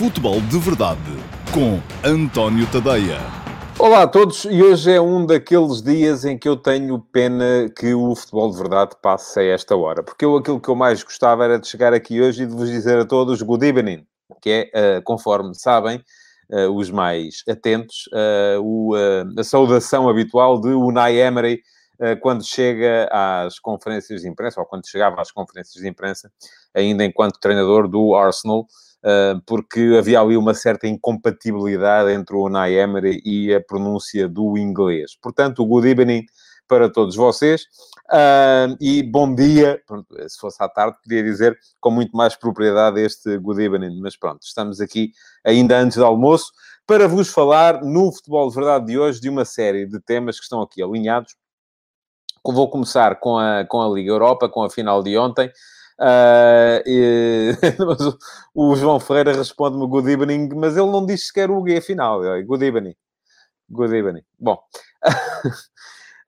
Futebol de Verdade com António Tadeia. Olá a todos, e hoje é um daqueles dias em que eu tenho pena que o futebol de verdade passe a esta hora, porque eu aquilo que eu mais gostava era de chegar aqui hoje e de vos dizer a todos good evening, que é, uh, conforme sabem, uh, os mais atentos, uh, o, a saudação habitual de Unai Emery quando chega às conferências de imprensa, ou quando chegava às conferências de imprensa, ainda enquanto treinador do Arsenal, porque havia ali uma certa incompatibilidade entre o Unai Emery e a pronúncia do inglês. Portanto, good evening para todos vocês e bom dia. Se fosse à tarde, podia dizer com muito mais propriedade este good evening, mas pronto, estamos aqui ainda antes do almoço para vos falar no Futebol de Verdade de hoje de uma série de temas que estão aqui alinhados. Vou começar com a, com a Liga Europa, com a final de ontem. Uh, e, o, o, João Ferreira responde-me good evening, mas ele não disse sequer o guia final. Good evening. Good evening. Bom,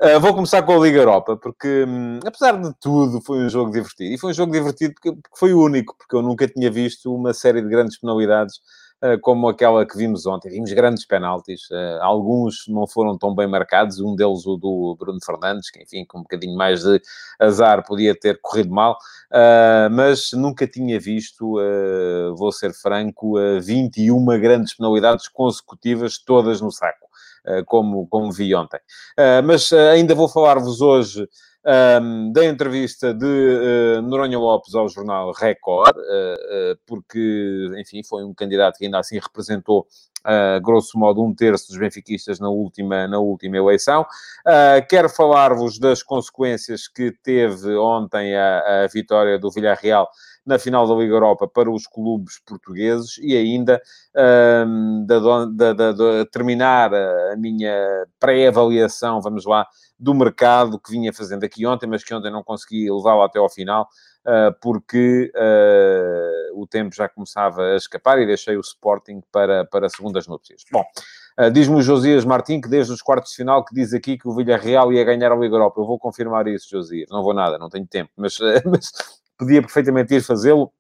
uh, vou começar com a Liga Europa, porque um, apesar de tudo foi um jogo divertido. E foi um jogo divertido porque, porque foi único, porque eu nunca tinha visto uma série de grandes penalidades como aquela que vimos ontem. Vimos grandes penaltis, eh, alguns não foram tão bem marcados, um deles o do Bruno Fernandes, que enfim, com um bocadinho mais de azar podia ter corrido mal, eh, mas nunca tinha visto, vou ser franco, 21 grandes penalidades consecutivas, todas no saco. Como, como vi ontem. mas ainda vou falar-vos hoje um, da entrevista de uh, Noronha Lopes ao jornal Record, uh, uh, porque, enfim, foi um candidato que ainda assim representou, grosso modo, um terço dos benfiquistas na última, na última eleição. quero falar-vos das consequências que teve ontem a, a vitória do Villarreal na final da Liga Europa para os clubes portugueses e ainda um, terminar a minha pré-avaliação, vamos lá, do mercado que vinha fazendo aqui ontem, mas que ontem não consegui levá-lo até ao final, uh, porque uh, o tempo já começava a escapar e deixei o Sporting para, para segundas núpcias. Bom, uh, diz-me o Josias Martins que desde os quartos de final que diz aqui que o Villarreal ia ganhar a Liga Europa. Eu vou confirmar isso, Josias. Não vou nada, não tenho tempo, mas, mas podia perfeitamente ir fazê-lo.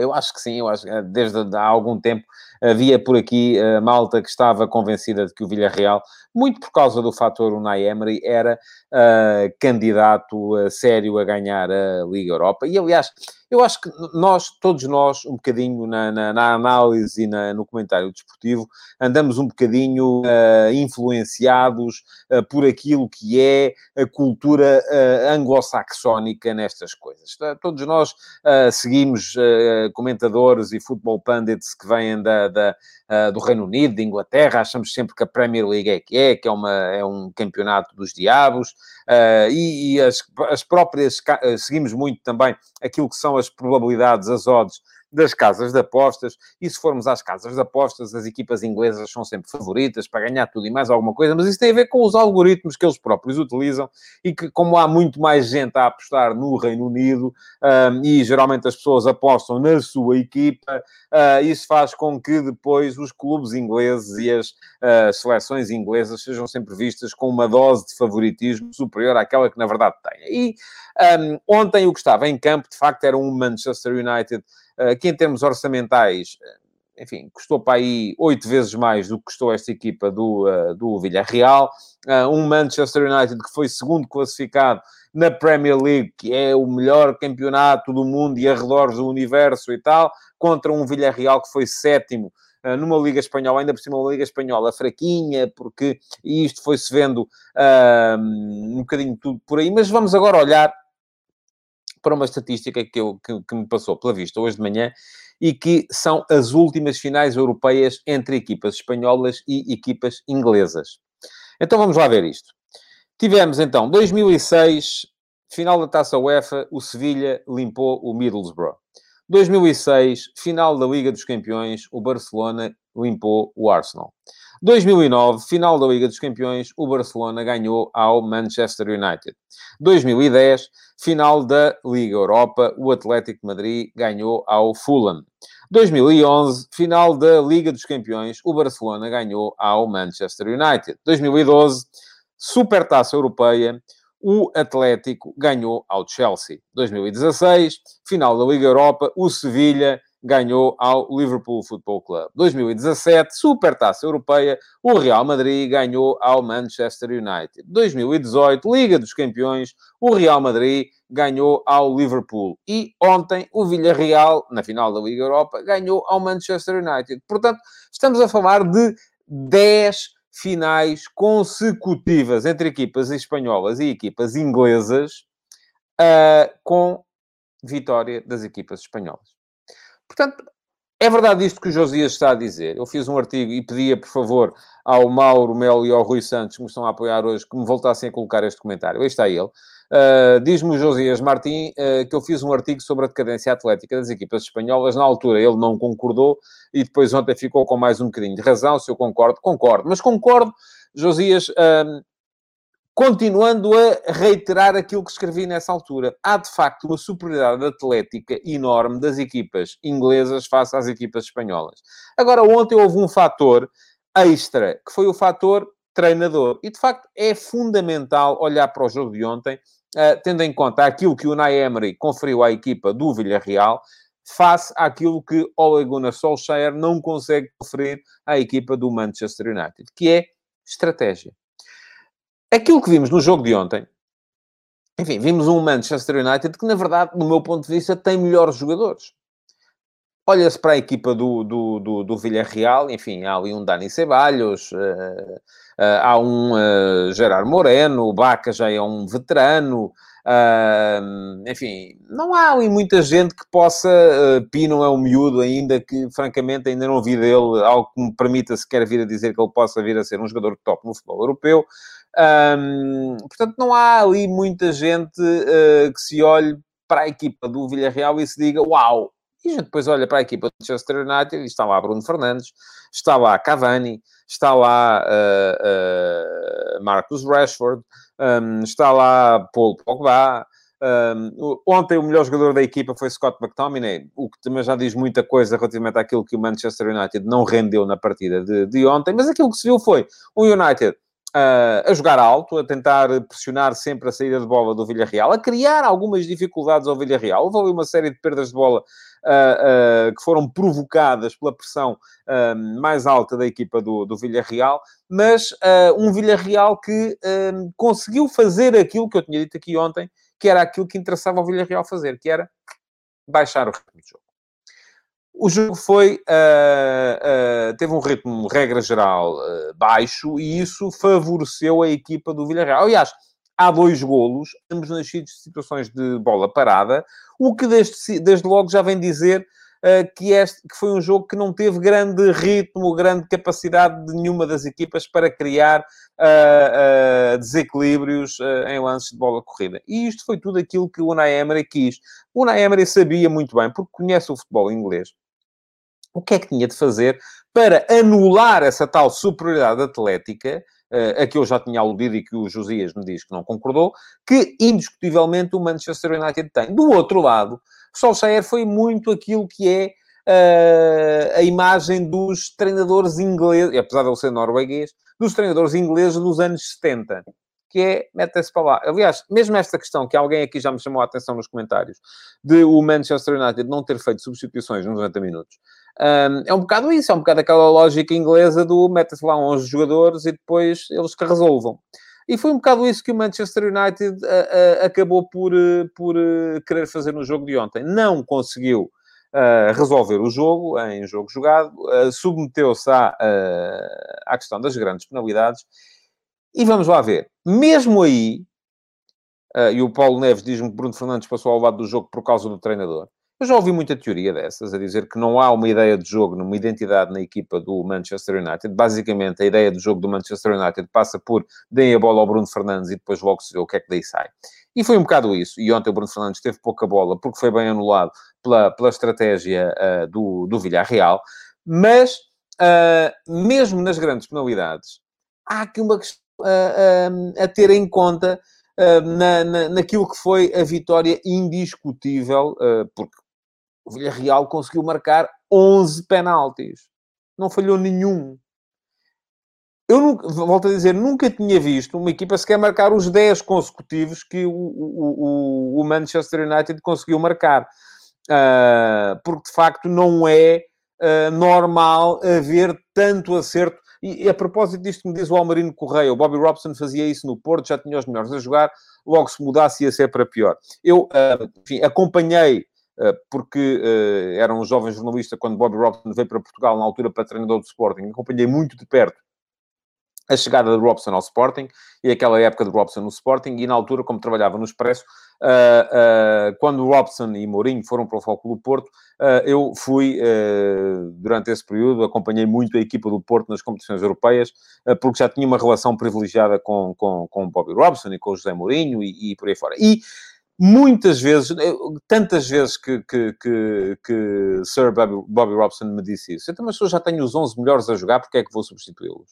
eu acho que sim, eu acho que desde há algum tempo havia por aqui a malta que estava convencida de que o Villarreal, muito por causa do fator Unai Emery, era uh, candidato a sério a ganhar a Liga Europa. E, aliás, eu acho que nós, todos nós, um bocadinho na, na, na análise e na, no comentário desportivo, andamos um bocadinho uh, influenciados uh, por aquilo que é a cultura uh, anglo-saxónica nestas coisas. Todos nós seguimos comentadores e futebol pundits que vêm da, da do Reino Unido, de Inglaterra, achamos sempre que a Premier League é que é, que é, uma, é um campeonato dos diabos, Uh, e, e as, as, próprias, uh, seguimos muito também aquilo que são as probabilidades, as odds das casas de apostas, e se formos às casas de apostas, as equipas inglesas são sempre favoritas para ganhar tudo e mais alguma coisa, mas isso tem a ver com os algoritmos que eles próprios utilizam e que, como há muito mais gente a apostar no Reino Unido um, e geralmente as pessoas apostam na sua equipa, uh, isso faz com que depois os clubes ingleses e as uh, seleções inglesas sejam sempre vistas com uma dose de favoritismo superior àquela que na verdade têm. E um, ontem o que estava em campo, de facto, era um Manchester United que em termos orçamentais, eh, enfim, custou para aí oito vezes mais do que custou esta equipa do, uh, do Villarreal. Um Manchester United que foi segundo classificado na Premier League, que é o melhor campeonato do mundo e arredores do universo e tal, contra um Villarreal que foi sétimo numa Liga Espanhola, ainda por cima uma Liga Espanhola fraquinha, porque isto foi-se vendo um bocadinho tudo por aí. Mas vamos agora olhar para uma estatística que, eu, que, que me passou pela vista hoje de manhã e que são as últimas finais europeias entre equipas espanholas e equipas inglesas. Então vamos lá ver isto. Tivemos então 2006, final da Taça UEFA, o Sevilha limpou o Middlesbrough. 2006, final da Liga dos Campeões, o Barcelona limpou o Arsenal. 2009, final da Liga dos Campeões, o Barcelona ganhou ao Manchester United. 2010, final da Liga Europa, o Atlético Madrid ganhou ao Fulham. 2011, final da Liga dos Campeões, o Barcelona ganhou ao Manchester United. 2012, Supertaça Europeia, o Atlético ganhou ao Chelsea. 2016, final da Liga Europa, o Sevilha ganhou ao Liverpool Football Club. 2017, Supertaça Europeia, o Real Madrid ganhou ao Manchester United. 2018, Liga dos Campeões, o Real Madrid ganhou ao Liverpool. E ontem, o Villarreal, na final da Liga Europa, ganhou ao Manchester United. Portanto, estamos a falar de 10 finais consecutivas entre equipas espanholas e equipas inglesas, uh, com vitória das equipas espanholas. Portanto, é verdade isto que o Josias está a dizer. Eu fiz um artigo e pedia, por favor, ao Mauro Melo e ao Rui Santos, que me estão a apoiar hoje, que me voltassem a colocar este comentário. Aí está ele. Uh, Diz-me o Josias Martim uh, que eu fiz um artigo sobre a decadência atlética das equipas espanholas. Na altura ele não concordou e depois ontem ficou com mais um bocadinho de razão. Se eu concordo, concordo. Mas concordo, Josias, uh, continuando a reiterar aquilo que escrevi nessa altura. Há, de facto, uma superioridade atlética enorme das equipas inglesas face às equipas espanholas. Agora, ontem houve um fator extra, que foi o fator treinador. E, de facto, é fundamental olhar para o jogo de ontem uh, tendo em conta aquilo que o Unai Emery conferiu à equipa do Villarreal, face àquilo que Ole Gunnar Solskjaer não consegue conferir à equipa do Manchester United, que é estratégia. Aquilo que vimos no jogo de ontem, enfim, vimos um Manchester United que, na verdade, do meu ponto de vista, tem melhores jogadores. Olha-se para a equipa do, do, do, do Villarreal, enfim, há ali um Dani Ceballos, uh, Uh, há um uh, Gerard Moreno, o Baca já é um veterano. Enfim, não há ali muita gente que possa. Pino é um miúdo ainda que, francamente, ainda não vi dele algo que me permita sequer vir a dizer que ele possa vir a ser um jogador top no futebol europeu. Um, portanto, não há ali muita gente uh, que se olhe para a equipa do Villarreal e se diga: Uau! E a gente depois olha para a equipa do Manchester United e está lá Bruno Fernandes, está lá Cavani, está lá uh, uh, Marcus Rashford, um, está lá Paul Pogba. Um, ontem o melhor jogador da equipa foi Scott McTominay, o que também já diz muita coisa relativamente àquilo que o Manchester United não rendeu na partida de, de ontem, mas aquilo que se viu foi o United a jogar alto, a tentar pressionar sempre a saída de bola do Villarreal, a criar algumas dificuldades ao Villarreal. Houve ali uma série de perdas de bola uh, uh, que foram provocadas pela pressão mais alta da equipa do, do Villarreal, mas um Villarreal que conseguiu fazer aquilo que eu tinha dito aqui ontem, que era aquilo que interessava ao Villarreal fazer, que era baixar o ritmo de jogo. O jogo foi, uh, uh, teve um ritmo, regra geral, uh, baixo e isso favoreceu a equipa do Villarreal. Aliás, há dois golos, ambos nascidos de situações de bola parada, o que desde, desde logo já vem dizer que, este, que foi um jogo que não teve grande ritmo, grande capacidade de nenhuma das equipas para criar desequilíbrios em lances de bola corrida. E isto foi tudo aquilo que o Unai Emery quis. O Unai Emery sabia muito bem, porque conhece o futebol inglês, o que é que tinha de fazer para anular essa tal superioridade atlética, uh, a que eu já tinha aludido e que o Josias me diz que não concordou, que indiscutivelmente o Manchester United tem. Do outro lado, Solskjaer foi muito aquilo que é uh, a imagem dos treinadores ingleses, apesar de ele ser norueguês, dos treinadores ingleses dos anos 70 que é meta-se para lá. Aliás, mesmo esta questão que alguém aqui já me chamou a atenção nos comentários, de o Manchester United não ter feito substituições nos 90 minutos, um, é um bocado isso, é um bocado aquela lógica inglesa do meta-se lá 11 jogadores e depois eles que resolvam. E foi um bocado isso que o Manchester United uh, uh, acabou por, uh, por querer fazer no jogo de ontem. Não conseguiu resolver o jogo em jogo jogado, submeteu-se à, à questão das grandes penalidades. E vamos lá ver. Mesmo aí, e o Paulo Neves diz-me que Bruno Fernandes passou ao lado do jogo por causa do treinador. Eu já ouvi muita teoria dessas, a dizer que não há uma ideia de jogo, uma identidade na equipa do Manchester United. Basicamente, a ideia de jogo do Manchester United passa por deem a bola ao Bruno Fernandes e depois logo se vê o que é que daí sai. E foi um bocado isso. E ontem o Bruno Fernandes teve pouca bola porque foi bem anulado pela, pela estratégia uh, do, do Villarreal. Mas, uh, mesmo nas grandes penalidades, há aqui uma questão uh, a ter em conta na, na, naquilo que foi a vitória indiscutível, porque o Villarreal conseguiu marcar 11 penaltis. Não falhou nenhum. Eu nunca, volto a dizer, nunca tinha visto uma equipa sequer marcar os 10 consecutivos que o, o, o, Manchester United conseguiu marcar. Uh, porque, de facto, não é uh, normal haver tanto acerto. E, e, a propósito disto que me diz o Almarino Correia, o Bobby Robson fazia isso no Porto, já tinha os melhores a jogar, logo se mudasse ia ser para pior. Eu, uh, enfim, acompanhei porque uh, era um jovem jornalista quando Bobby Robson veio para Portugal, na altura para treinador do Sporting. Acompanhei muito de perto a chegada de Robson ao Sporting e aquela época de Robson no Sporting, e na altura, como trabalhava no Expresso, uh, uh, quando Robson e Mourinho foram para o Foco do Porto, uh, eu fui, durante esse período, acompanhei muito a equipa do Porto nas competições europeias, porque já tinha uma relação privilegiada com, com, com Bobby Robson e com José Mourinho e, e por aí fora. E muitas vezes, tantas vezes que, que, que, que Sir Bobby, Bobby Robson me disse isso, então, mas eu já tenho os 11 melhores a jogar, porque é que vou substituí-los?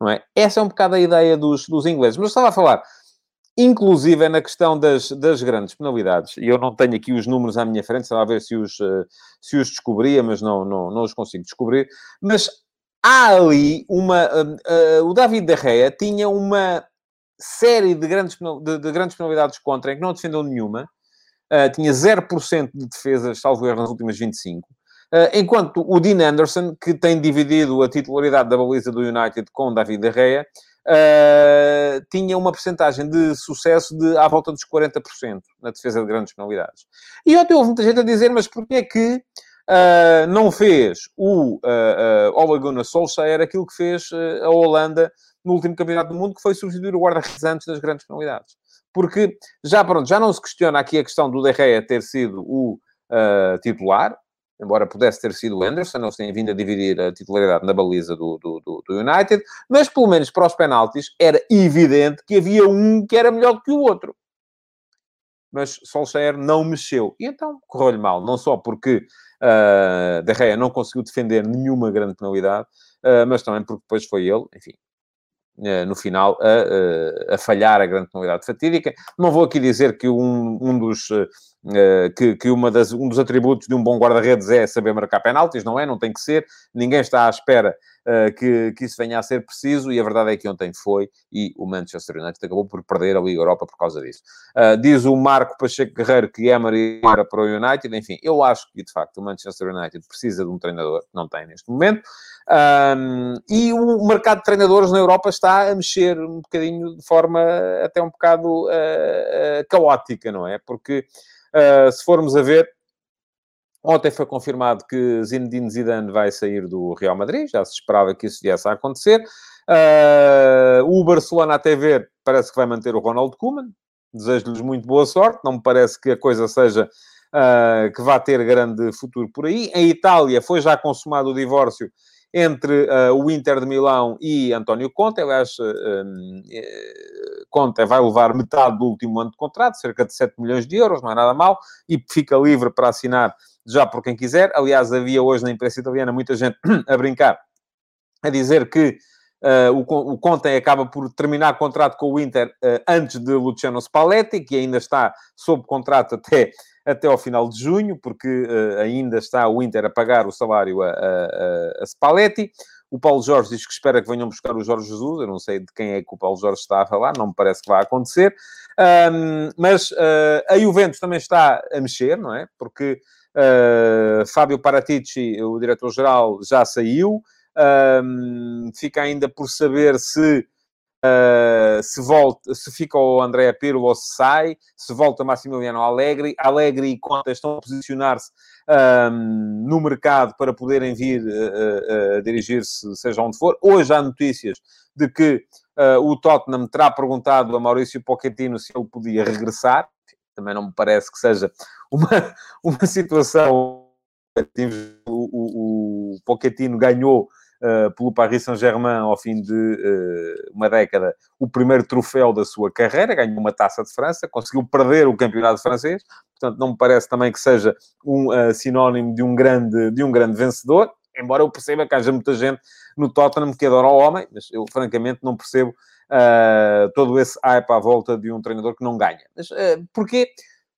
não é? Essa é um bocado a ideia dos, dos ingleses. Mas estava a falar, inclusive, é na questão das, das grandes penalidades, e eu não tenho aqui os números à minha frente, estava a ver se os, eh, se os descobria, mas não, não, não os consigo descobrir. Mas há ali uma... Uh, uh, o David de Gea tinha uma série de grandes, de, de grandes penalidades contra, em que não defendeu nenhuma, uh, tinha 0% de defesas, salvo erro, nas últimas 25, Uh, enquanto o Dean Anderson, que tem dividido a titularidade da baliza do United com David De Gea, uh, tinha uma percentagem de sucesso de à volta dos 40% na defesa de grandes penalidades. E ontem houve muita gente a dizer, mas porquê é que uh, não fez o uh, Ole Gunnar Solskjaer aquilo que fez a Holanda no último campeonato do mundo, que foi substituir o guarda-redes antes das grandes penalidades? Porque já, pronto, já não se questiona aqui a questão do De Gea ter sido o titular, embora pudesse ter sido o Anderson, eles têm vindo a dividir a titularidade na baliza do, do, do, do, United, mas pelo menos para os penaltis era evidente que havia um que era melhor do que o outro. Mas Solskjaer não mexeu. E então correu-lhe mal, não só porque uh, De Gea não conseguiu defender nenhuma grande penalidade, uh, mas também porque depois foi ele, enfim, uh, no final, a, a, falhar a grande penalidade fatídica. Não vou aqui dizer que um, um dos eh, que, que uma das, um dos atributos de um bom guarda-redes é saber marcar penaltis, não é? Não tem que ser. Ninguém está à espera uh, que, que isso venha a ser preciso e a verdade é que ontem foi e o Manchester United acabou por perder a Liga Europa por causa disso. Uh, diz o Marco Pacheco Guerreiro que Emery era para o United. Enfim, eu acho que, de facto, o Manchester United precisa de um treinador, não tem neste momento. Um, e o mercado de treinadores na Europa está a mexer um bocadinho de forma até um bocado uh, caótica, não é? Porque Uh, se formos a ver, ontem foi confirmado que Zinedine Zidane vai sair do Real Madrid, já se esperava que isso viesse a acontecer. Uh, o Barcelona, até ver, parece que vai manter o Ronald Koeman. Desejo-lhes muito boa sorte. Não me parece que a coisa seja uh, que vá ter grande futuro por aí. Em Itália foi já consumado o divórcio entre uh, o Inter de Milão e António Conte. Aliás, uh, Conte vai levar metade do último ano de contrato, cerca de 7 milhões de euros, não é nada mal, e fica livre para assinar já por quem quiser. Aliás, havia hoje na imprensa italiana muita gente a brincar, a dizer que Uh, o, o Conte acaba por terminar contrato com o Inter uh, antes de Luciano Spalletti, que ainda está sob contrato até até ao final de junho, porque uh, ainda está o Inter a pagar o salário a, a, a, Spalletti. O Paulo Jorge diz que espera que venham buscar o Jorge Jesus. Eu não sei de quem é que o Paulo Jorge está a falar, não me parece que vai acontecer. Um, mas uh, a Juventus também está a mexer, não é? Porque uh, Fábio Paratici, o diretor-geral, já saiu. Um, fica ainda por saber se Uh, se volta, se fica o André Pirlo ou se sai, se volta Massimiliano Allegri. Allegri e Conta estão a posicionar-se um, no mercado para poderem vir uh, uh, dirigir-se, seja onde for. Hoje há notícias de que o Tottenham terá perguntado a Maurício Pochettino se ele podia regressar. Também não me parece que seja uma, uma situação. O, o, o Pochettino ganhou uh, pelo Paris Saint-Germain ao fim de uh, uma década o primeiro troféu da sua carreira, ganhou uma taça de França, conseguiu perder o campeonato francês, portanto não me parece também que seja um uh, sinónimo de um, grande, de um grande vencedor, embora eu perceba que haja muita gente no Tottenham que adora o homem, mas eu francamente não percebo todo esse hype à volta de um treinador que não ganha. Mas porquê?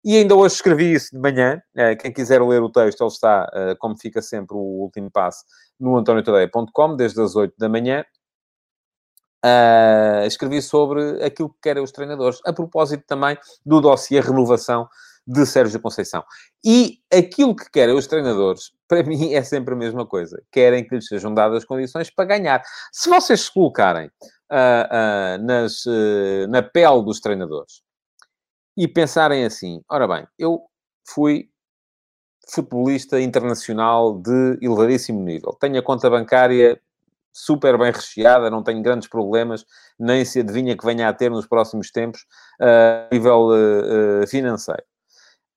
E ainda hoje escrevi isso de manhã. quem quiser ler o texto, ele está, como fica sempre o último passo, no antoniotadeia.com, desde as 8 da manhã. Uh, escrevi sobre aquilo que querem os treinadores, a propósito também do dossiê renovação de Sérgio Conceição. E aquilo que querem os treinadores, para mim, é sempre a mesma coisa. Querem que lhes sejam dadas condições para ganhar. Se vocês se colocarem nas, na pele dos treinadores e pensarem assim, ora bem, eu fui futebolista internacional de elevadíssimo nível. Tenho a conta bancária super bem recheada, não tenho grandes problemas, nem se adivinha que venha a ter nos próximos tempos uh, a nível uh, financeiro.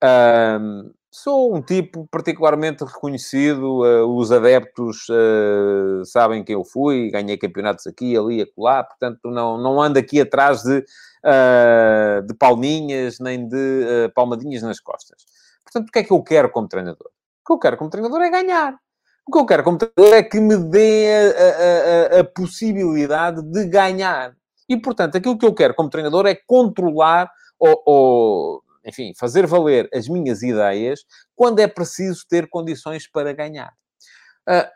Uh, sou um tipo particularmente reconhecido, os adeptos sabem quem eu fui, ganhei campeonatos aqui, ali, acolá, portanto não, não ando aqui atrás de, de palminhas, nem de palmadinhas nas costas. Portanto, o que é que eu quero como treinador? O que eu quero como treinador é ganhar. O que eu quero como treinador é que me dê a, a, a, possibilidade de ganhar. E, portanto, aquilo que eu quero como treinador é controlar ou, ou, enfim, fazer valer as minhas ideias quando é preciso ter condições para ganhar. Uh,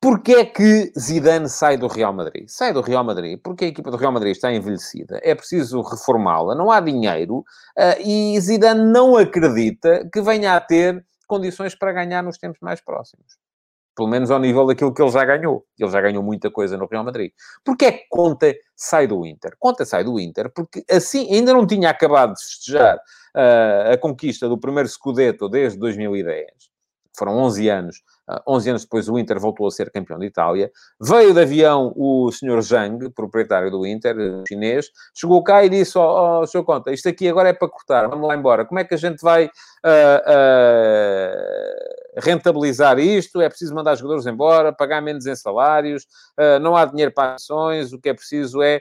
Porquê é que Zidane sai do Real Madrid? Sai do Real Madrid porque a equipa do Real Madrid está envelhecida, é preciso reformá-la, não há dinheiro uh, e Zidane não acredita que venha a ter condições para ganhar nos tempos mais próximos. Pelo menos ao nível daquilo que ele já ganhou. Ele já ganhou muita coisa no Real Madrid. Porquê é que Conte sai do Inter? Conte sai do Inter porque assim ainda não tinha acabado de festejar a conquista do primeiro Scudetto desde 2010. Foram 11 anos 11 anos depois, o Inter voltou a ser campeão de Itália. Veio de avião o senhor Zhang, proprietário do Inter, eh, chinês, chegou cá e disse: Ó, oh, oh, senhor Conta, isto aqui agora é para cortar, vamos lá embora. Como é que a gente vai uh, uh, rentabilizar isto? É preciso mandar jogadores embora, pagar menos em salários, uh, não há dinheiro para ações, o que é preciso é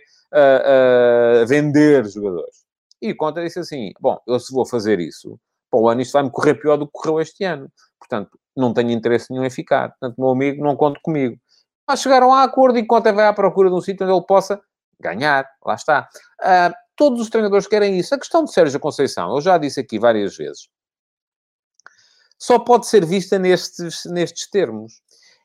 vender jogadores. E Conta disse assim: Bom, eu se vou fazer isso, para o ano isto vai me correr pior do que correu este ano. Portanto, não tenho interesse nenhum em ficar. Portanto, meu amigo, não conte comigo. Mas chegaram a acordo e Conte vai à procura de um sítio onde ele possa ganhar. Lá está. Uh, todos os treinadores querem isso. A questão de Sérgio Conceição, eu já disse aqui várias vezes, só pode ser vista nestes, nestes termos.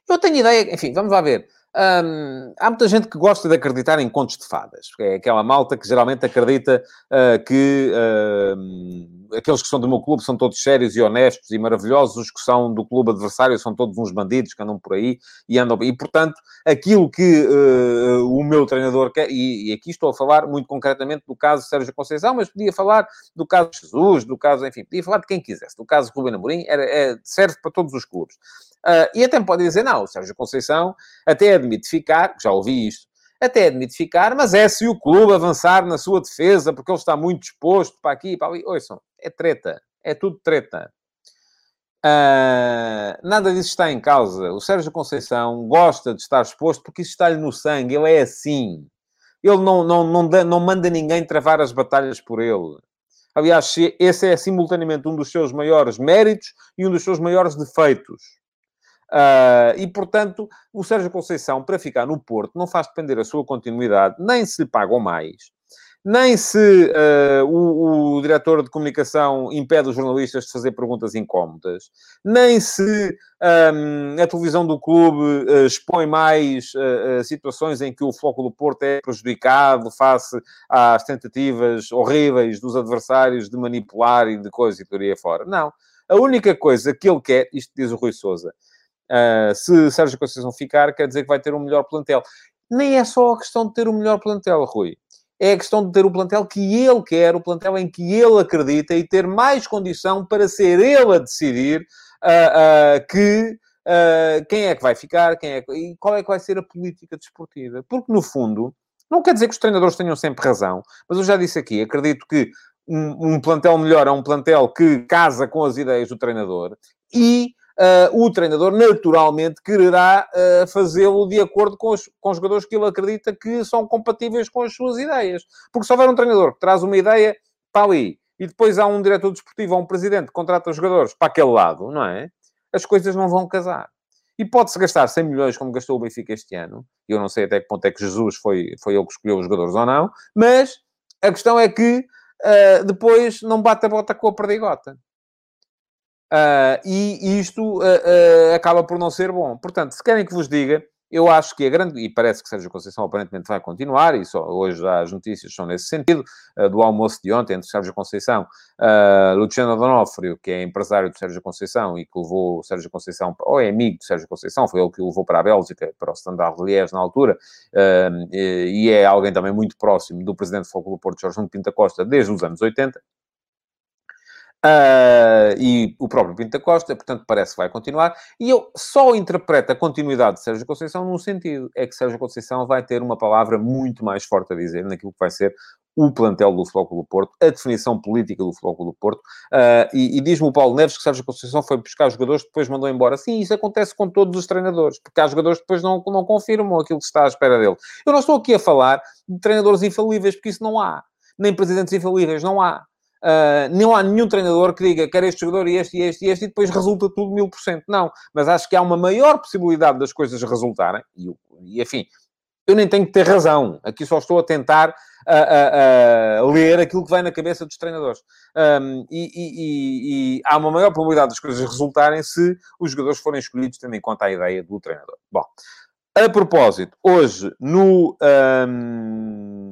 Eu tenho ideia, enfim, vamos lá ver. Um, há muita gente que gosta de acreditar em contos de fadas. É aquela malta que geralmente acredita uh, que uh, aqueles que são do meu clube são todos sérios e honestos e maravilhosos, os que são do clube adversário são todos uns bandidos que andam por aí e andam... E, portanto, aquilo que uh, o meu treinador quer... E, e, aqui estou a falar muito concretamente do caso Sérgio Conceição, mas podia falar do caso Jesus, do caso... Enfim, podia falar de quem quisesse. Do caso Rubem Amorim, era, é, serve para todos os clubes. Uh, e até pode dizer, não, o Sérgio Conceição até admite ficar, já ouvi isto, até admite ficar, mas é se o clube avançar na sua defesa, porque ele está muito disposto para aqui e para ali. Ouçam, é treta. É tudo treta. Uh, nada disso está em causa. O Sérgio Conceição gosta de estar exposto porque isso está-lhe no sangue. Ele é assim. Ele não, não, não, não manda ninguém travar as batalhas por ele. Aliás, esse é simultaneamente um dos seus maiores méritos e um dos seus maiores defeitos. Uh, e, portanto, o Sérgio Conceição, para ficar no Porto, não faz depender a sua continuidade, nem se lhe pagam mais, nem se uh, o, o, diretor de comunicação impede os jornalistas de fazer perguntas incómodas, nem se um, a televisão do clube uh, expõe mais uh, situações em que o foco do Porto é prejudicado face às tentativas horríveis dos adversários de manipular e de coisa e aí fora. Não. A única coisa que ele quer, isto diz o Rui Souza, Uh, se Sérgio Conceição ficar, quer dizer que vai ter um melhor plantel. Nem é só a questão de ter o um melhor plantel, Rui. É a questão de ter o plantel que ele quer, o plantel em que ele acredita e ter mais condição para ser ele a decidir uh, uh, que quem é que vai ficar, quem é que... e qual é que vai ser a política desportiva. Porque, no fundo, não quer dizer que os treinadores tenham sempre razão, mas eu já disse aqui, acredito que um, um plantel melhor é um plantel que casa com as ideias do treinador e uh, o treinador naturalmente quererá uh, fazê-lo de acordo com os, com os jogadores que ele acredita que são compatíveis com as suas ideias. Porque se houver um treinador que traz uma ideia para ali e depois há um diretor desportivo ou um presidente que contrata os jogadores para aquele lado, não é? As coisas não vão casar. E pode-se gastar 100 milhões como gastou o Benfica este ano. Eu não sei até que ponto é que Jesus foi, foi ele que escolheu os jogadores ou não. Mas a questão é que uh, depois não bate a bota com a perdigota. Uh, e isto uh, uh, acaba por não ser bom. Portanto, se querem que vos diga, eu acho que a grande, e parece que Sérgio Conceição aparentemente vai continuar, e só hoje as notícias são nesse sentido, do almoço de ontem entre Sérgio Conceição, Luciano Donofrio, que é empresário de Sérgio Conceição e que levou o Sérgio Conceição, ou é amigo de Sérgio Conceição, foi ele que o levou para a Bélgica, para o Standard Liège na altura, e, é alguém também muito próximo do presidente do Foco do Porto, Jorge Pinta Costa, desde os anos 80. Uh, e o próprio Pinto da Costa, portanto, parece que vai continuar. E eu só interpreto a continuidade de Sérgio Conceição num sentido: é que Sérgio Conceição vai ter uma palavra muito mais forte a dizer naquilo que vai ser o plantel do Futebol do Porto, a definição política do Futebol do Porto. Uh, e, e diz-me o Paulo Neves que Sérgio Conceição foi buscar jogadores, depois mandou embora. Sim, isso acontece com todos os treinadores, porque há jogadores que depois não, não confirmam aquilo que está à espera dele. Eu não estou aqui a falar de treinadores infalíveis, porque isso não há. Nem presidentes infalíveis, não há. Uh, não há nenhum treinador que diga quer este jogador e este e este e este e depois resulta tudo mil por cento. Não. Mas acho que há uma maior possibilidade das coisas resultarem. E, e enfim, eu nem tenho que ter razão. Aqui só estou a tentar uh, uh, ler aquilo que vai na cabeça dos treinadores. Um, e, e, e, há uma maior probabilidade das coisas resultarem se os jogadores forem escolhidos tendo em conta a ideia do treinador. Bom, a propósito, hoje no... Um,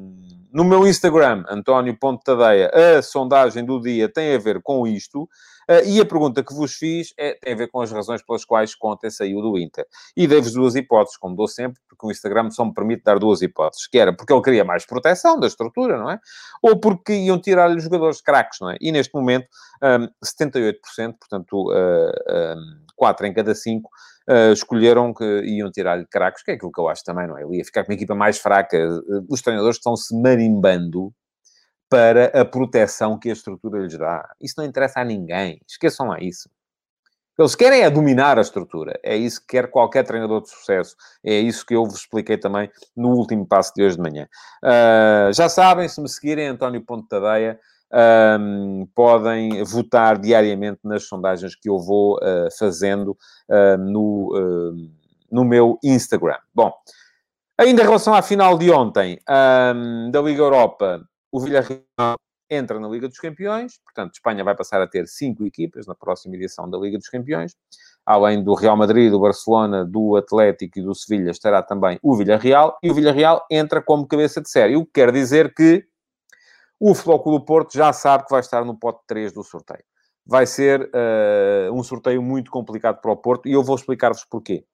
no meu Instagram, António.tadeia, a sondagem do dia tem a ver com isto. Uh, e a pergunta que vos fiz é, tem a ver com as razões pelas quais Conte saiu do Inter. E dei-vos duas hipóteses, como dou sempre, porque o Instagram só me permite dar duas hipóteses, que era porque ele queria mais proteção da estrutura, não é? Ou porque iam tirar-lhe os jogadores craques, não é? E neste momento, um, 78%, portanto, uh, um, 4 em cada 5, uh, escolheram que iam tirar-lhe craques, que é aquilo que eu acho também, não é? Ele ia ficar com uma equipa mais fraca. Os treinadores estão-se marimbando para a proteção que a estrutura lhes dá. Isso não interessa a ninguém. Esqueçam lá isso. Eles querem é dominar a estrutura. É isso que quer qualquer treinador de sucesso. É isso que eu vos expliquei também no último passo de hoje de manhã. Uh, já sabem, se me seguirem, António Ponto Tadeia, um, podem votar diariamente nas sondagens que eu vou uh, fazendo uh, no, uh, no meu Instagram. Bom, ainda em relação à final de ontem um, da Liga Europa, o Villarreal entra na Liga dos Campeões, portanto, Espanha vai passar a ter cinco equipas na próxima edição da Liga dos Campeões. Além do Real Madrid, do Barcelona, do Atlético e do Sevilha, estará também o Villarreal. E o Villarreal entra como cabeça de série, o que quer dizer que o Futebol Clube Porto já sabe que vai estar no pote 3 do sorteio. Vai ser uh, um sorteio muito complicado para o Porto e eu vou explicar-vos porquê.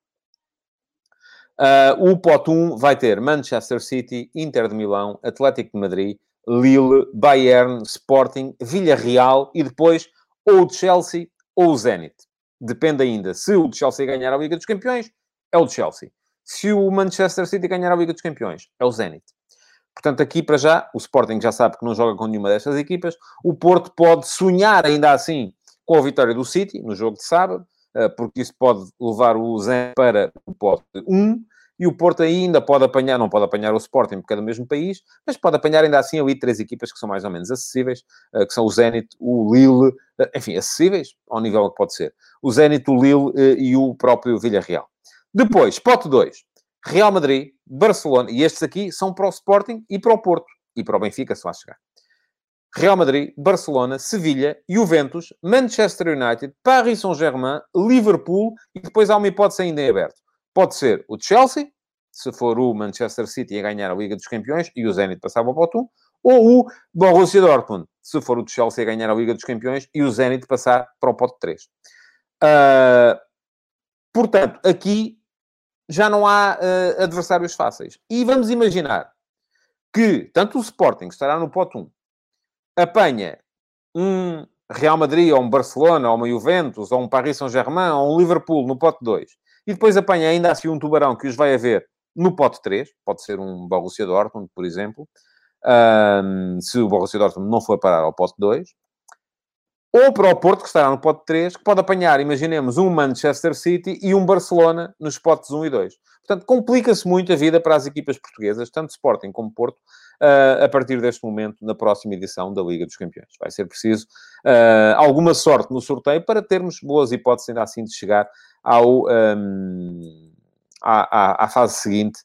Uh, o pote 1 vai ter Manchester City, Inter de Milão, Atlético de Madrid, Lille, Bayern, Sporting, Villarreal e depois ou o Chelsea ou o Zenit. Depende ainda. Se o Chelsea ganhar a Liga dos Campeões, é o Chelsea. Se o Manchester City ganhar a Liga dos Campeões, é o Zenit. Portanto, aqui para já, o Sporting já sabe que não joga com nenhuma destas equipas. O Porto pode sonhar ainda assim com a vitória do City no jogo de sábado, eh, porque isso pode levar o Zen para o pote 1. E o Porto ainda pode apanhar, não pode apanhar o Sporting porque é do mesmo país, mas pode apanhar ainda assim ali três equipas que são mais ou menos acessíveis, eh, que são o Zenit, o Lille, eh, enfim, acessíveis ao nível que pode ser. O Zenit, o Lille e o próprio Villarreal. Depois, pote 2. Real Madrid, Barcelona, e estes aqui são para o Sporting e para o Porto, e para o Benfica, se lá chegar. Real Madrid, Barcelona, Sevilha, Juventus, Manchester United, Paris Saint-Germain, Liverpool, e depois há uma hipótese ainda em aberto. Pode ser o Chelsea, se for o Manchester City a ganhar a Liga dos Campeões e o Zenit passar para o 1, ou o Borussia Dortmund, se for o Chelsea a ganhar a Liga dos Campeões e o Zenit passar para o pote 3. Uh, ah, portanto, aqui já não há uh, adversários fáceis. E vamos imaginar que tanto o Sporting, que estará no pote 1, apanha um Real Madrid, ou um Barcelona, ou uma Juventus, ou um Paris Saint-Germain, ou um Liverpool no pote 2, e depois apanha ainda assim um Tubarão que os vai haver no pote 3, pode ser um Borussia Dortmund, por exemplo, um, se o Borussia Dortmund não for parar ao pote 2, ou para o Porto, que estará no pote 3, que pode apanhar, imaginemos, um Manchester City e um Barcelona nos potes 1 e 2. Portanto, complica-se muito a vida para as equipas portuguesas, tanto Sporting como Porto, uh, a partir deste momento, na próxima edição da Liga dos Campeões. Vai ser preciso uh, alguma sorte no sorteio para termos boas hipóteses, ainda assim, de chegar ao, um, à, à, à fase seguinte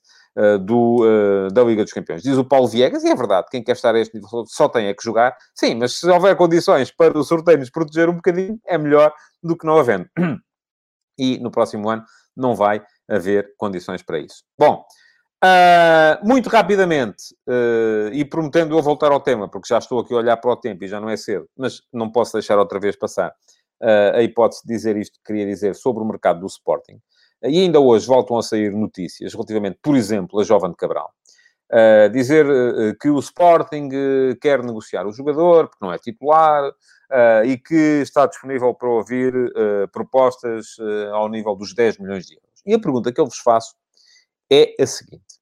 do, uh, da Liga dos Campeões. Diz o Paulo Viegas, e é verdade, quem quer estar a este nível só tem é que jogar. Sim, mas se houver condições para o sorteio nos proteger um bocadinho, é melhor do que não havendo. E no próximo ano não vai haver condições para isso. Bom, uh, muito rapidamente, uh, e prometendo eu voltar ao tema, porque já estou aqui a olhar para o tempo e já não é cedo, mas não posso deixar outra vez passar uh, a hipótese de dizer isto que queria dizer sobre o mercado do Sporting. E ainda hoje voltam a sair notícias relativamente, por exemplo, a Jovem Cabral. Uh, dizer uh, que o Sporting uh, quer negociar o jogador, porque não é titular, e que está disponível para ouvir propostas ao nível dos 10 milhões de euros. E a pergunta que eu vos faço é a seguinte: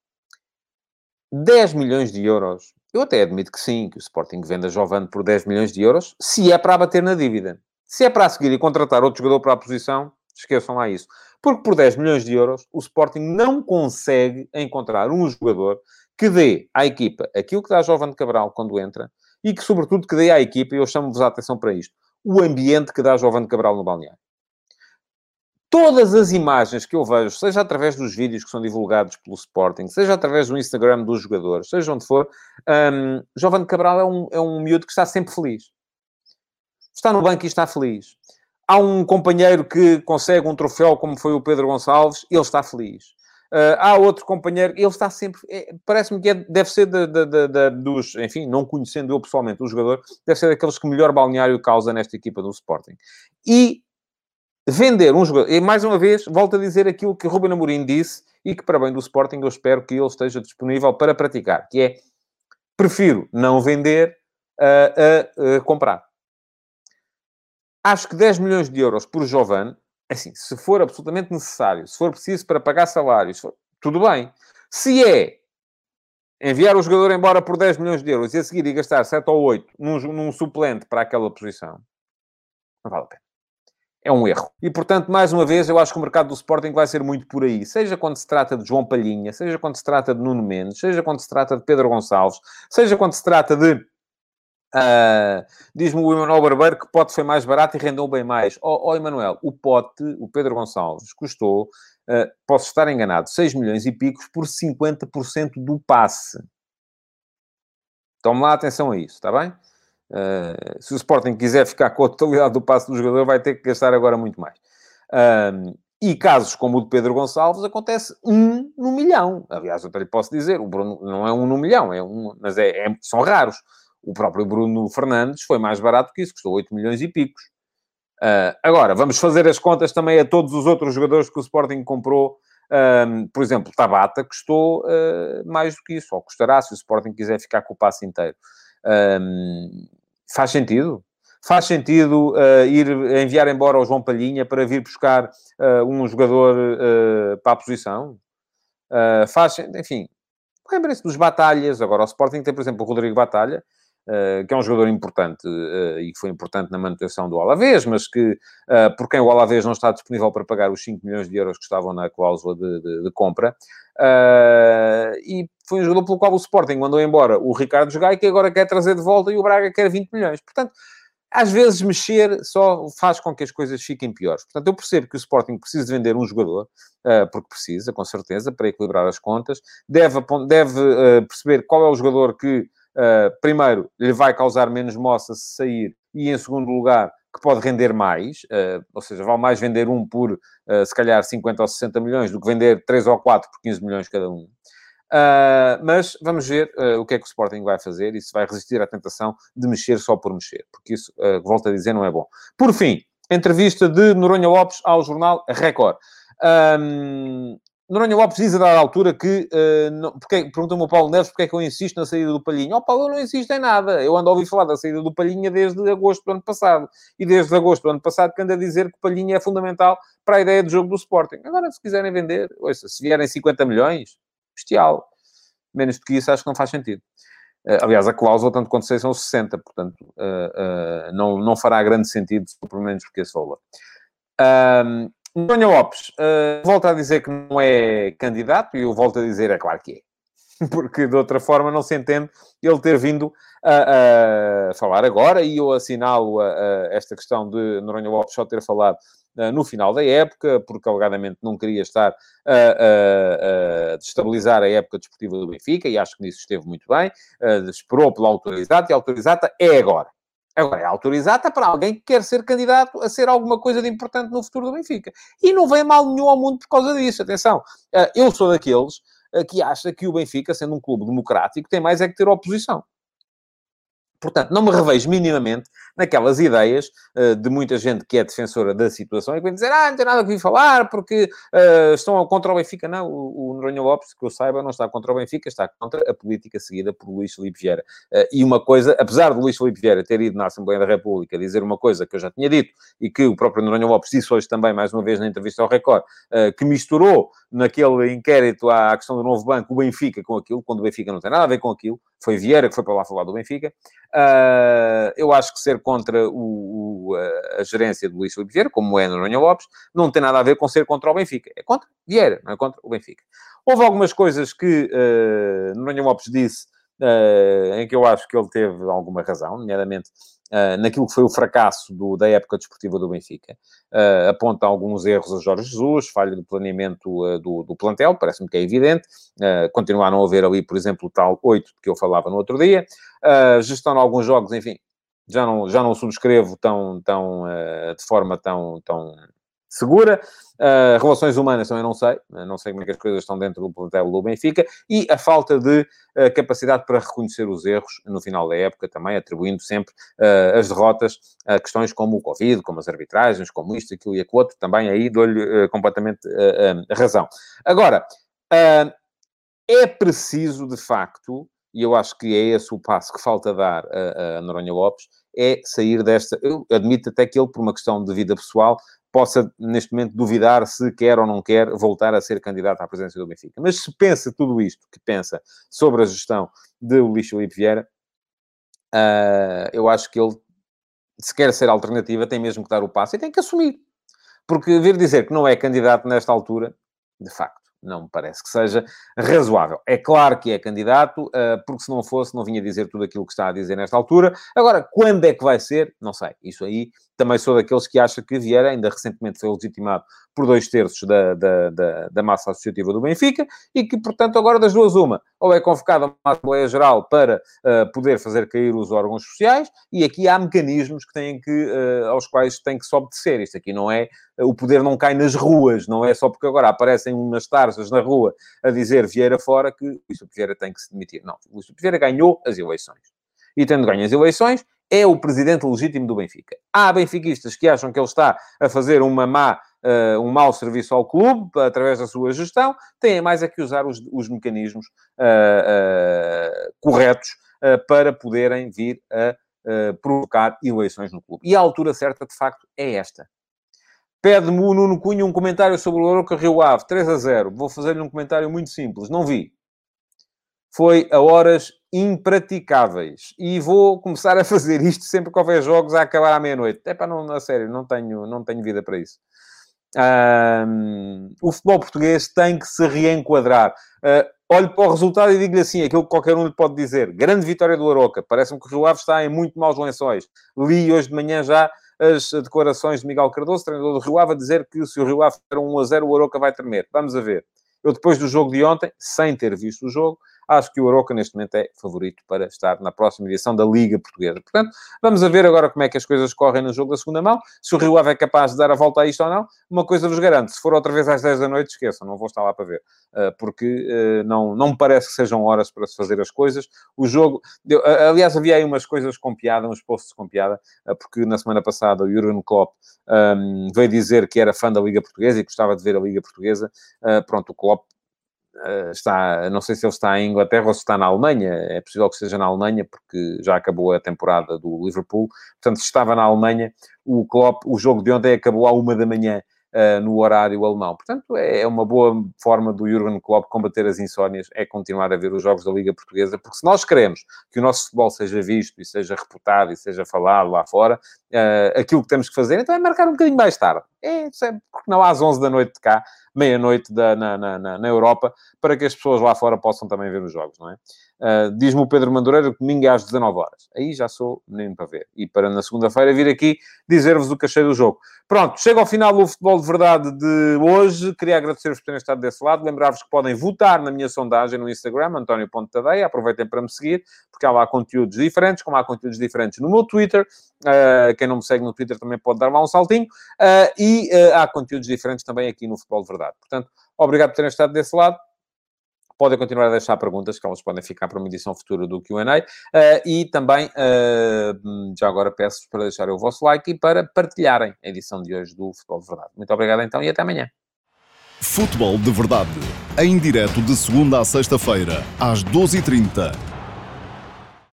10 milhões de euros, eu até admito que sim, que o Sporting venda Jovem por 10 milhões de euros, se é para abater na dívida. Se é para a seguir e contratar outro jogador para a posição, esqueçam lá isso. Porque por 10 milhões de euros, o Sporting não consegue encontrar um jogador que dê à equipa aquilo que dá a Jovem de Cabral quando entra e que, sobretudo, que dê à equipa, e eu chamo-vos a atenção para isto, o ambiente que dá a Jovem de Cabral no balneário. Todas as imagens que eu vejo, seja através dos vídeos que são divulgados pelo Sporting, seja através do Instagram dos jogadores, seja onde for, um, Jovem Cabral é um, é um miúdo que está sempre feliz. Está no banco e está feliz. Há um companheiro que consegue um troféu, como foi o Pedro Gonçalves, ele está feliz. Uh, há outro companheiro, ele está sempre. É, Parece-me que é, deve ser de, de, de, dos. Enfim, não conhecendo eu pessoalmente o jogador, deve ser daqueles que melhor balneário causa nesta equipa do Sporting. E vender um jogador. E mais uma vez, volto a dizer aquilo que Ruben Amorim disse e que, para bem do Sporting, eu espero que ele esteja disponível para praticar, que é prefiro não vender a, a comprar. Acho que 10 milhões de euros por Jovan assim, se for absolutamente necessário, se for preciso para pagar salários, tudo bem. Se é enviar o jogador embora por 10 milhões de euros e a seguir e gastar 7 ou 8 num, num suplente para aquela posição, não vale a pena. É um erro. E, portanto, mais uma vez, eu acho que o mercado do Sporting vai ser muito por aí. Seja quando se trata de João Palhinha, seja quando se trata de Nuno Mendes, seja quando se trata de Pedro Gonçalves, seja quando se trata de Uh, Diz-me o Emanuel Barbeiro que pote foi mais barato e rendeu bem mais. Ó oh, oh, Emanuel, o pote, o Pedro Gonçalves, custou, uh, posso estar enganado, 6 milhões e picos por 50% do passe. Tome lá atenção a isso, está bem? Uh, se o Sporting quiser ficar com a totalidade do passe do jogador, vai ter que gastar agora muito mais. e casos como o de Pedro Gonçalves, acontece um no milhão. Aliás, eu até lhe posso dizer, o Bruno não é um no milhão, é um, mas é, é são raros. O próprio Bruno Fernandes foi mais barato que isso, custou 8 milhões e picos. Uh, agora, vamos fazer as contas também a todos os outros jogadores que o Sporting comprou. Um, por exemplo, Tabata custou uh, mais do que isso, ou custará se o Sporting quiser ficar com o passe inteiro. Um, faz sentido? Faz sentido uh, ir enviar embora o João Palhinha para vir buscar um jogador para a posição? faz, enfim, lembrem-se dos Batalhas. Agora, o Sporting tem, por exemplo, o Rodrigo Batalha, que é um jogador importante uh, e que foi importante na manutenção do Alavés, mas que, uh, por quem o Alavés não está disponível para pagar os 5 milhões de euros que estavam na cláusula de, de, de compra, e foi um jogador pelo qual o Sporting mandou embora o Ricardo Jogai, que agora quer trazer de volta, e o Braga quer 20 milhões. Portanto, às vezes mexer só faz com que as coisas fiquem piores. Portanto, eu percebo que o Sporting precisa de vender um jogador, porque precisa, com certeza, para equilibrar as contas, deve, deve perceber qual é o jogador que uh, primeiro, lhe vai causar menos moça se sair, e em segundo lugar, que pode render mais, uh, ou seja, vale mais vender um por, uh, se calhar, 50 ou 60 milhões do que vender 3 ou 4 por 15 milhões cada um. Uh, mas vamos ver o que é que o Sporting vai fazer e se vai resistir à tentação de mexer só por mexer, porque isso, volto a dizer, não é bom. Por fim, entrevista de Noronha Lopes ao jornal Record. Um, Noronha Lopes diz a dada altura que, uh, pergunta-me o Paulo Neves porque é que eu insisto na saída do Palhinha. Ó oh, Paulo, eu não insisto em nada. Eu ando a ouvir falar da saída do Palhinha desde agosto do ano passado. E desde agosto do ano passado que ando a dizer que o Palhinha é fundamental para a ideia de jogo do Sporting. Agora, se quiserem vender, ouça, se vierem 50 milhões, bestial. Menos do que isso, acho que não faz sentido. Uh, aliás, a cláusula, tanto quanto sei, são 60, portanto, uh, não, não fará grande sentido, pelo menos porque esse valor. Um, António Lopes, uh, a dizer que não é candidato, e eu volto a dizer, é claro que é. Porque de outra forma não se entende ele ter vindo a, a falar agora, e eu assinalo a, a esta questão de Noronha Lopes só ter falado no final da época, porque alegadamente não queria estar a, a, destabilizar a época desportiva do Benfica, e acho que nisso esteve muito bem, uh, esperou pela autorizada, e a autorizada é agora. Agora, é a altura exata para alguém que quer ser candidato a ser alguma coisa de importante no futuro do Benfica. E não vem mal nenhum ao mundo por causa disso. Atenção, eh, eu sou daqueles eh, que acha que o Benfica, sendo um clube democrático, tem mais é que ter oposição. Portanto, não me revejo minimamente naquelas ideias uh, de muita gente que é defensora da situação e que vem dizer, ah, não tem nada que vir falar porque uh, estão contra o Benfica. Não, o, o Noronha Lopes, que eu saiba, não está contra o Benfica, está contra a política seguida por Luís Filipe Vieira. Uh, e uma coisa, apesar de Luís Filipe Vieira ter ido na Assembleia da República dizer uma coisa que eu já tinha dito e que o próprio Noronha Lopes disse hoje também, mais uma vez, na entrevista ao Record, que misturou naquele inquérito à questão do novo banco o Benfica com aquilo, quando o Benfica não tem nada a ver com aquilo, foi Vieira que foi para lá falar do Benfica. Uh, eu acho que ser contra o, o, a gerência do Luís Filipe Vieira, como é Noronha Lopes, não tem nada a ver com ser contra o Benfica. É contra Vieira, não é contra o Benfica. Houve algumas coisas que uh, Noronha Lopes disse uh, em que eu acho que ele teve alguma razão, nomeadamente uh, naquilo que foi o fracasso do, da época desportiva do Benfica. Uh, aponta alguns erros a Jorge Jesus, falha do planeamento uh, do, do, plantel, parece-me que é evidente. Uh, continuar a haver ali, por exemplo, o tal 8 de que eu falava no outro dia. gestão de alguns jogos, enfim, já não, já não subscrevo tão, tão, de forma tão, tão segura. Uh, relações humanas também não sei, não sei como é que as coisas estão dentro do plantel do Benfica, e a falta de uh, capacidade para reconhecer os erros no final da época, também atribuindo sempre uh, as derrotas a questões como o Covid, como as arbitragens, como isto, aquilo e aquilo outro, também aí dou-lhe completamente razão. Agora, é preciso, de facto, e eu acho que é esse o passo que falta dar a, a Noronha Lopes, é sair desta. Eu admito até que ele, por uma questão de vida pessoal, possa, neste momento, duvidar se quer ou não quer voltar a ser candidato à presidência do Benfica. Mas se pensa tudo isto que pensa sobre a gestão de Luís Filipe Vieira, uh, eu acho que ele, se quer ser alternativa, tem mesmo que dar o passo e tem que assumir. Porque vir dizer que não é candidato nesta altura, de facto, não me parece que seja razoável. É claro que é candidato, uh, porque se não fosse, não vinha dizer tudo aquilo que está a dizer nesta altura. Agora, quando é que vai ser? Não sei. Isso aí também sou daqueles que acham que Vieira ainda recentemente foi legitimado por dois terços da, da, da, da, massa associativa do Benfica e que, portanto, agora das duas uma, ou é convocado a uma Assembleia Geral para uh, poder fazer cair os órgãos sociais e aqui há mecanismos que têm que, uh, aos quais tem que se obedecer. Isto aqui não é, o poder não cai nas ruas, não é só porque agora aparecem umas tarzas na rua a dizer Vieira fora que o Vieira tem que se demitir. Não, o Vieira ganhou as eleições. E tendo ganho as eleições, é o presidente legítimo do Benfica. Há benfiquistas que acham que ele está a fazer uma má, uh, um mau serviço ao clube através da sua gestão, têm mais é que usar os, os mecanismos uh, corretos para poderem vir a provocar eleições no clube. E a altura certa, de facto, é esta. Pede-me o Nuno Cunha um comentário sobre o Oroca Rio Ave, 3 a 0. Vou fazer-lhe um comentário muito simples. Não vi. Foi a horas impraticáveis. E vou começar a fazer isto sempre que houver jogos a acabar à meia-noite. É para não, a sério, não tenho, não tenho vida para isso. O futebol português tem que se reenquadrar. Uh, olho para o resultado e digo-lhe assim, aquilo que qualquer um lhe pode dizer. Grande vitória do Aroca. Parece-me que o Rio Ave está em muito maus lençóis. Li hoje de manhã já as declarações de Miguel Cardoso, treinador do Rio Ave, a dizer que se o Rio Ave for 1 a 0, o Aroca vai tremer. Vamos a ver. Eu, depois do jogo de ontem, sem ter visto o jogo, acho que o Aroca neste momento é favorito para estar na próxima edição da Liga Portuguesa. Portanto, vamos a ver agora como é que as coisas correm no jogo da segunda mão, se o Rio Ave é capaz de dar a volta a isto ou não. Uma coisa vos garanto, se for outra vez às 10 da noite, esqueçam, não vou estar lá para ver, eh, porque eh, não, não me parece que sejam horas para se fazer as coisas. O jogo, aliás, havia aí umas coisas com piada, uns posts com piada, eh, porque na semana passada o Jurgen Klopp um, veio dizer que era fã da Liga Portuguesa e gostava de ver a Liga Portuguesa. Uh, pronto, o Klopp está, não sei se ele está em Inglaterra ou se está na Alemanha, é possível que esteja na Alemanha, porque já acabou a temporada do Liverpool, portanto, se estava na Alemanha, o Klopp, o jogo de ontem acabou à uma da manhã, uh, no horário alemão. Portanto, é, é uma boa forma do Jurgen Klopp combater as insónias, é continuar a ver os jogos da Liga Portuguesa, porque se nós queremos que o nosso futebol seja visto e seja reputado e seja falado lá fora, uh, aquilo que temos que fazer então é marcar um bocadinho mais tarde. É, é porque não às 11 da noite de cá, meia-noite na, na, na, na Europa, para que as pessoas lá fora possam também ver os jogos, não é? Uh, Diz-me o Pedro Madureira que domingo é às 19 horas. Aí já sou menino para ver. E para na segunda-feira vir aqui dizer-vos o que achei do jogo. Pronto, chega ao final o futebol de verdade de hoje. Queria agradecer-vos por terem estado desse lado. Lembrar-vos que podem votar na minha sondagem no Instagram, António Ponte Tadeia. Aproveitem para me seguir, porque há lá conteúdos diferentes, como há conteúdos diferentes no meu Twitter. Uh, quem não me segue no Twitter também pode dar lá um saltinho. Uh, e há conteúdos diferentes também aqui no futebol de verdade. Portanto, obrigado por terem estado desse lado podem continuar a deixar perguntas, que elas podem ficar para uma edição futura do QA. Uh, eh, e também, uh, já agora peço para deixarem o vosso like e para partilharem a edição de hoje do Futebol de Verdade. Muito obrigado então e até amanhã. Futebol de Verdade, em direto de segunda a sexta-feira, às 12h30